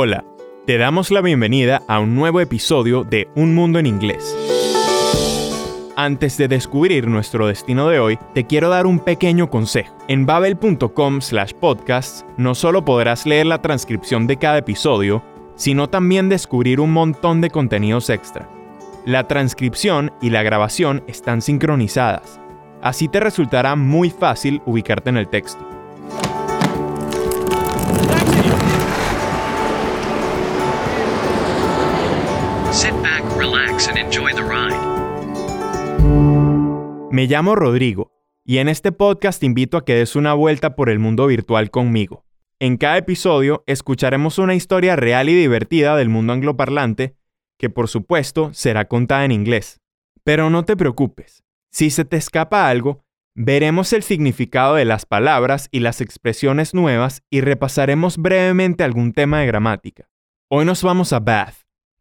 Hola, te damos la bienvenida a un nuevo episodio de Un Mundo en Inglés. Antes de descubrir nuestro destino de hoy, te quiero dar un pequeño consejo. En babel.com slash podcasts no solo podrás leer la transcripción de cada episodio, sino también descubrir un montón de contenidos extra. La transcripción y la grabación están sincronizadas, así te resultará muy fácil ubicarte en el texto. Me llamo Rodrigo y en este podcast te invito a que des una vuelta por el mundo virtual conmigo. En cada episodio escucharemos una historia real y divertida del mundo angloparlante que por supuesto será contada en inglés. Pero no te preocupes, si se te escapa algo, veremos el significado de las palabras y las expresiones nuevas y repasaremos brevemente algún tema de gramática. Hoy nos vamos a Bath,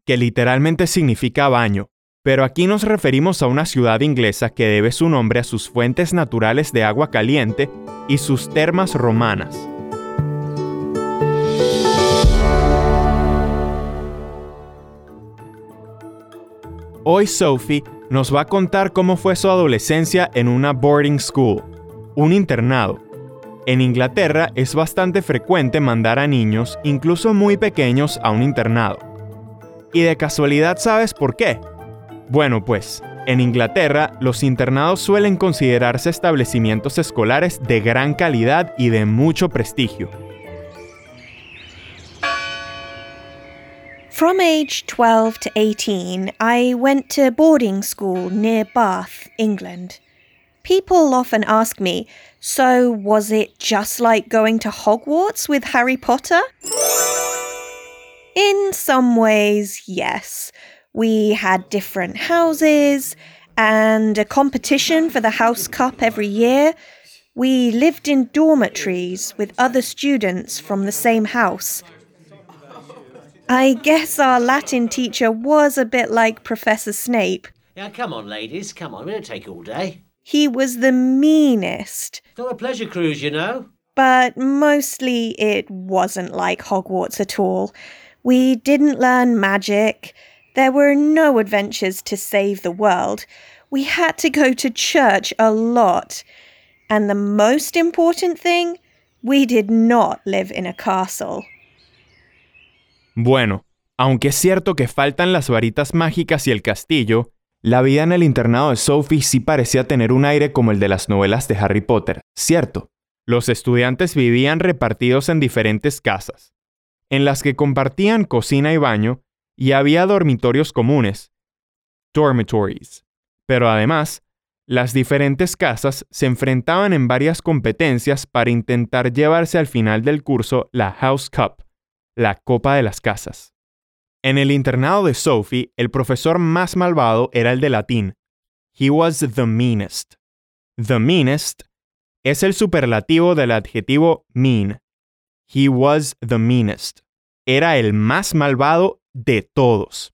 que literalmente significa baño, pero aquí nos referimos a una ciudad inglesa que debe su nombre a sus fuentes naturales de agua caliente y sus termas romanas. Hoy Sophie nos va a contar cómo fue su adolescencia en una boarding school, un internado. En Inglaterra es bastante frecuente mandar a niños, incluso muy pequeños, a un internado. ¿Y de casualidad sabes por qué? Bueno, pues, en Inglaterra los internados suelen considerarse establecimientos escolares de gran calidad y de mucho prestigio. From age 12 to 18, I went to boarding school near Bath, England. People often ask me, so was it just like going to Hogwarts with Harry Potter? In some ways, yes. We had different houses and a competition for the House Cup every year. We lived in dormitories with other students from the same house. I guess our Latin teacher was a bit like Professor Snape. Now, come on, ladies, come on. We don't take all day. He was the meanest. Not a pleasure cruise, you know. But mostly it wasn't like Hogwarts at all. We didn't learn magic. There were no adventures to save the world. We had to go to church a lot. And the most important thing, we did not live in a castle. Bueno, aunque es cierto que faltan las varitas mágicas y el castillo, la vida en el internado de Sophie sí parecía tener un aire como el de las novelas de Harry Potter, ¿cierto? Los estudiantes vivían repartidos en diferentes casas, en las que compartían cocina y baño, y había dormitorios comunes, dormitories. Pero además, las diferentes casas se enfrentaban en varias competencias para intentar llevarse al final del curso la House Cup, la Copa de las Casas. En el internado de Sophie, el profesor más malvado era el de latín. He was the meanest. The meanest es el superlativo del adjetivo mean, He was the meanest. Era el más malvado de todos.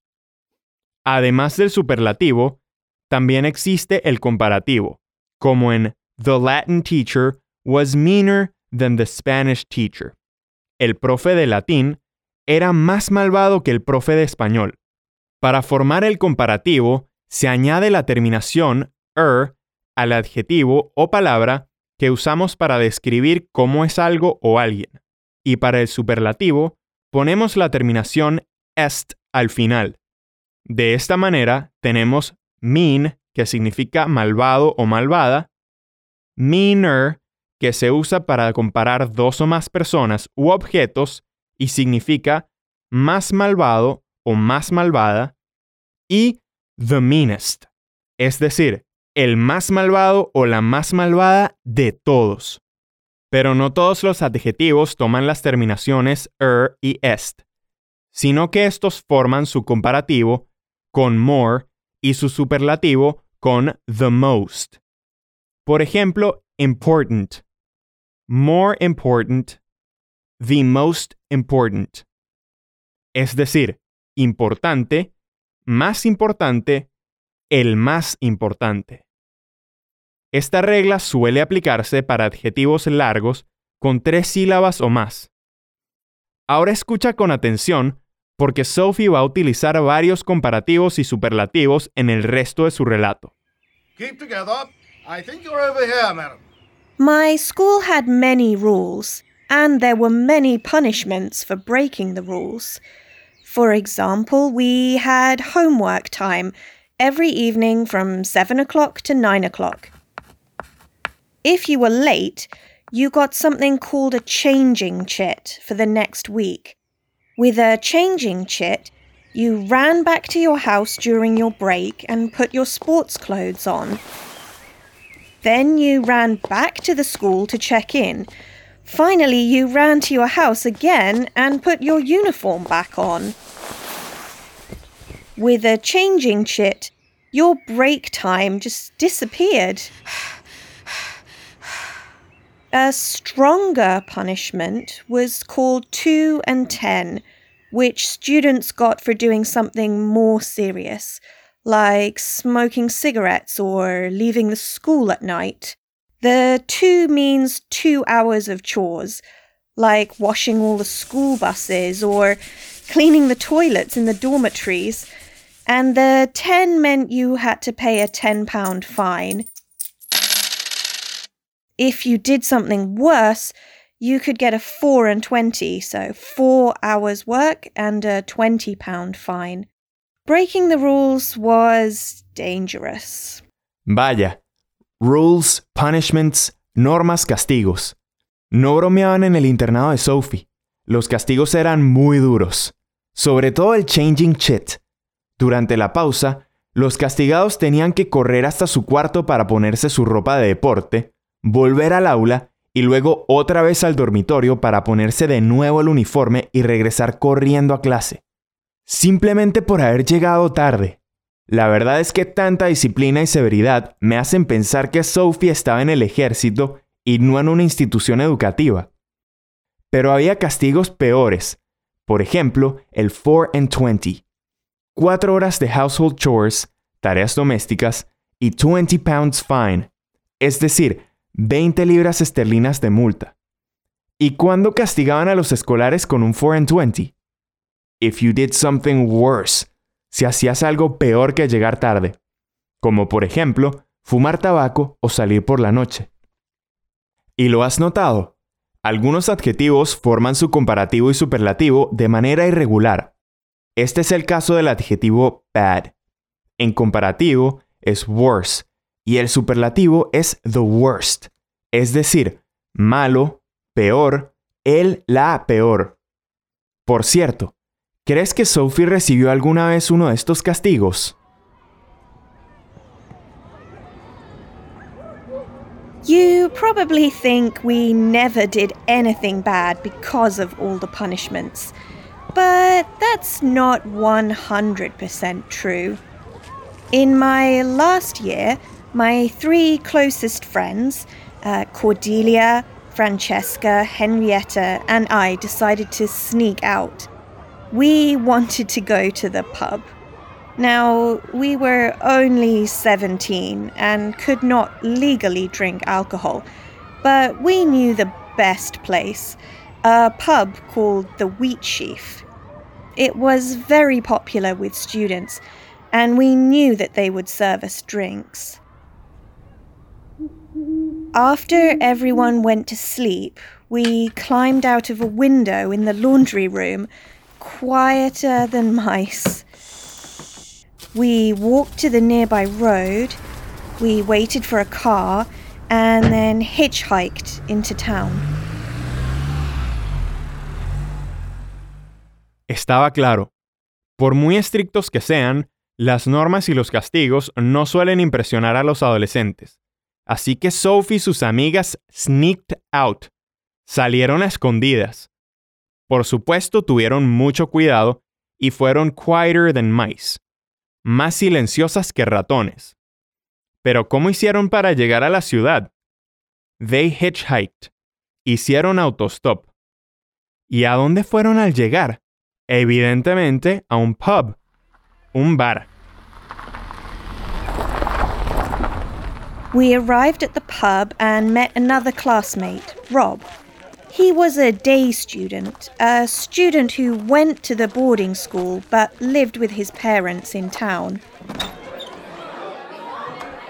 Además del superlativo, también existe el comparativo, como en The Latin teacher was meaner than the Spanish teacher. El profe de latín era más malvado que el profe de español. Para formar el comparativo, se añade la terminación er al adjetivo o palabra que usamos para describir cómo es algo o alguien y para el superlativo ponemos la terminación est al final. De esta manera tenemos mean, que significa malvado o malvada, meaner, que se usa para comparar dos o más personas u objetos y significa más malvado o más malvada, y the meanest, es decir, el más malvado o la más malvada de todos. Pero no todos los adjetivos toman las terminaciones er y est, sino que estos forman su comparativo con more y su superlativo con the most. Por ejemplo, important, more important, the most important. Es decir, importante, más importante, el más importante. Esta regla suele aplicarse para adjetivos largos con tres sílabas o más. Ahora escucha con atención porque Sophie va a utilizar varios comparativos y superlativos en el resto de su relato. Keep together. I think you're over here, madam. My school had many rules, and there were many punishments for breaking the rules. For example, we had homework time every evening from 7 o'clock to 9 o'clock. If you were late, you got something called a changing chit for the next week. With a changing chit, you ran back to your house during your break and put your sports clothes on. Then you ran back to the school to check in. Finally, you ran to your house again and put your uniform back on. With a changing chit, your break time just disappeared. A stronger punishment was called 2 and 10, which students got for doing something more serious, like smoking cigarettes or leaving the school at night. The 2 means 2 hours of chores, like washing all the school buses or cleaning the toilets in the dormitories. And the 10 meant you had to pay a £10 fine. If you did something worse, you could get a 4 and 20, so 4 hours work and a £20 fine. Breaking the rules was dangerous. Vaya, rules, punishments, normas, castigos. No bromeaban en el internado de Sophie. Los castigos eran muy duros. Sobre todo el changing shit. Durante la pausa, los castigados tenían que correr hasta su cuarto para ponerse su ropa de deporte, volver al aula y luego otra vez al dormitorio para ponerse de nuevo el uniforme y regresar corriendo a clase. Simplemente por haber llegado tarde. La verdad es que tanta disciplina y severidad me hacen pensar que Sophie estaba en el ejército y no en una institución educativa. Pero había castigos peores. Por ejemplo, el 4 and 20. Cuatro horas de household chores, tareas domésticas, y 20 pounds fine, es decir, 20 libras esterlinas de multa. ¿Y cuándo castigaban a los escolares con un 4 and 20? If you did something worse, si hacías algo peor que llegar tarde, como por ejemplo, fumar tabaco o salir por la noche. ¿Y lo has notado? Algunos adjetivos forman su comparativo y superlativo de manera irregular. Este es el caso del adjetivo bad. En comparativo es worse y el superlativo es the worst, es decir, malo, peor, el, la peor. Por cierto, ¿crees que Sophie recibió alguna vez uno de estos castigos? You probably think we never did anything bad because of all the punishments, but that's not 100% true. In my last year, my three closest friends, uh, Cordelia, Francesca, Henrietta, and I decided to sneak out. We wanted to go to the pub. Now, we were only 17 and could not legally drink alcohol, but we knew the best place a pub called the Wheat Sheaf. It was very popular with students, and we knew that they would serve us drinks. After everyone went to sleep, we climbed out of a window in the laundry room, quieter than mice. We walked to the nearby road, we waited for a car, and then hitchhiked into town. Estaba claro. Por muy estrictos que sean, las normas y los castigos no suelen impresionar a los adolescentes. Así que Sophie y sus amigas sneaked out, salieron a escondidas. Por supuesto, tuvieron mucho cuidado y fueron quieter than mice, más silenciosas que ratones. Pero ¿cómo hicieron para llegar a la ciudad? They hitchhiked, hicieron autostop. ¿Y a dónde fueron al llegar? Evidentemente a un pub, un bar. We arrived at the pub and met another classmate, Rob. He was a day student, a student who went to the boarding school but lived with his parents in town.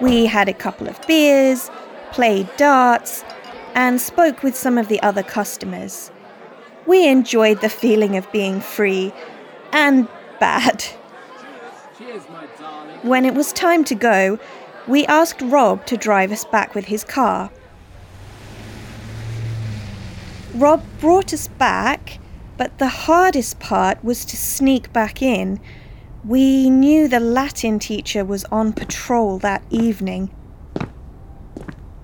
We had a couple of beers, played darts, and spoke with some of the other customers. We enjoyed the feeling of being free and bad. When it was time to go, we asked Rob to drive us back with his car. Rob brought us back, but the hardest part was to sneak back in. We knew the Latin teacher was on patrol that evening.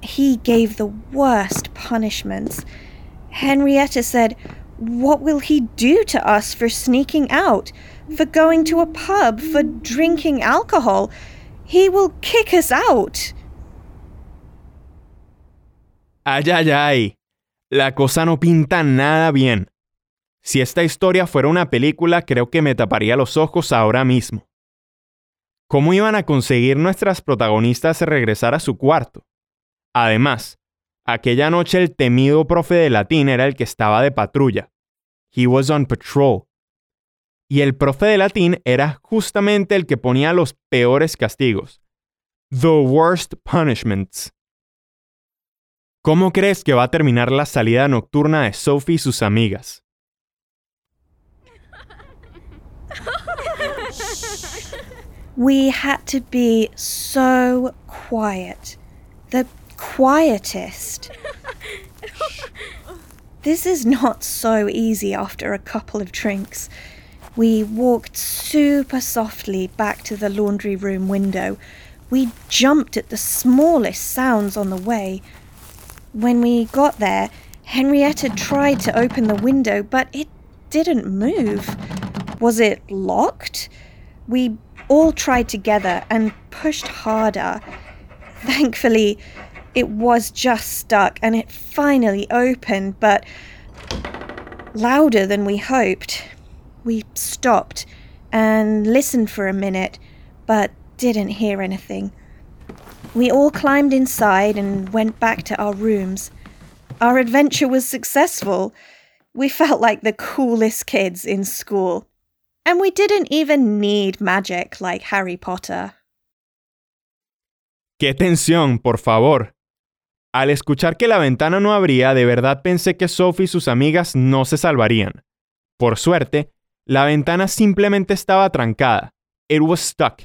He gave the worst punishments. Henrietta said, What will he do to us for sneaking out, for going to a pub, for drinking alcohol? He will kick us out. Ay, ay, ay. La cosa no pinta nada bien. Si esta historia fuera una película, creo que me taparía los ojos ahora mismo. ¿Cómo iban a conseguir nuestras protagonistas regresar a su cuarto? Además, aquella noche el temido profe de latín era el que estaba de patrulla. He was on patrol. Y el profe de latín era justamente el que ponía los peores castigos. The worst punishments. ¿Cómo crees que va a terminar la salida nocturna de Sophie y sus amigas? We had to be so quiet. The quietest. this is not so easy after a couple of drinks. We walked super softly back to the laundry room window. We jumped at the smallest sounds on the way. When we got there, Henrietta tried to open the window, but it didn't move. Was it locked? We all tried together and pushed harder. Thankfully, it was just stuck and it finally opened, but louder than we hoped. We stopped and listened for a minute, but didn't hear anything. We all climbed inside and went back to our rooms. Our adventure was successful. We felt like the coolest kids in school. And we didn't even need magic like Harry Potter. ¡Qué tensión, por favor! Al escuchar que la ventana no abría, de verdad pensé que Sophie y sus amigas no se salvarían. Por suerte, la ventana simplemente estaba trancada. It was stuck.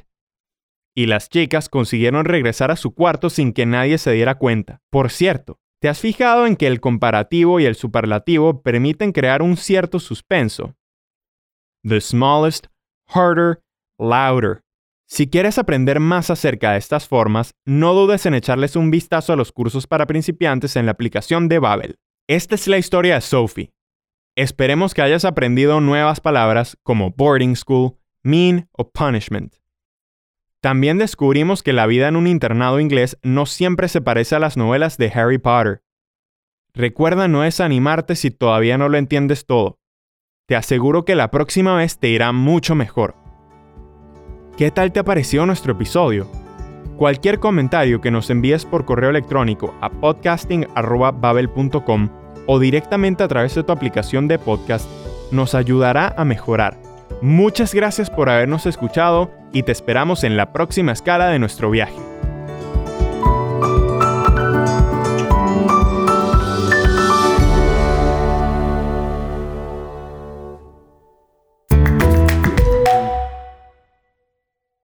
Y las chicas consiguieron regresar a su cuarto sin que nadie se diera cuenta. Por cierto, ¿te has fijado en que el comparativo y el superlativo permiten crear un cierto suspenso? The smallest, harder, louder. Si quieres aprender más acerca de estas formas, no dudes en echarles un vistazo a los cursos para principiantes en la aplicación de Babel. Esta es la historia de Sophie. Esperemos que hayas aprendido nuevas palabras como boarding school, mean o punishment. También descubrimos que la vida en un internado inglés no siempre se parece a las novelas de Harry Potter. Recuerda no desanimarte si todavía no lo entiendes todo. Te aseguro que la próxima vez te irá mucho mejor. ¿Qué tal te ha nuestro episodio? Cualquier comentario que nos envíes por correo electrónico a podcasting.babel.com o directamente a través de tu aplicación de podcast nos ayudará a mejorar. Muchas gracias por habernos escuchado y te esperamos en la próxima escala de nuestro viaje.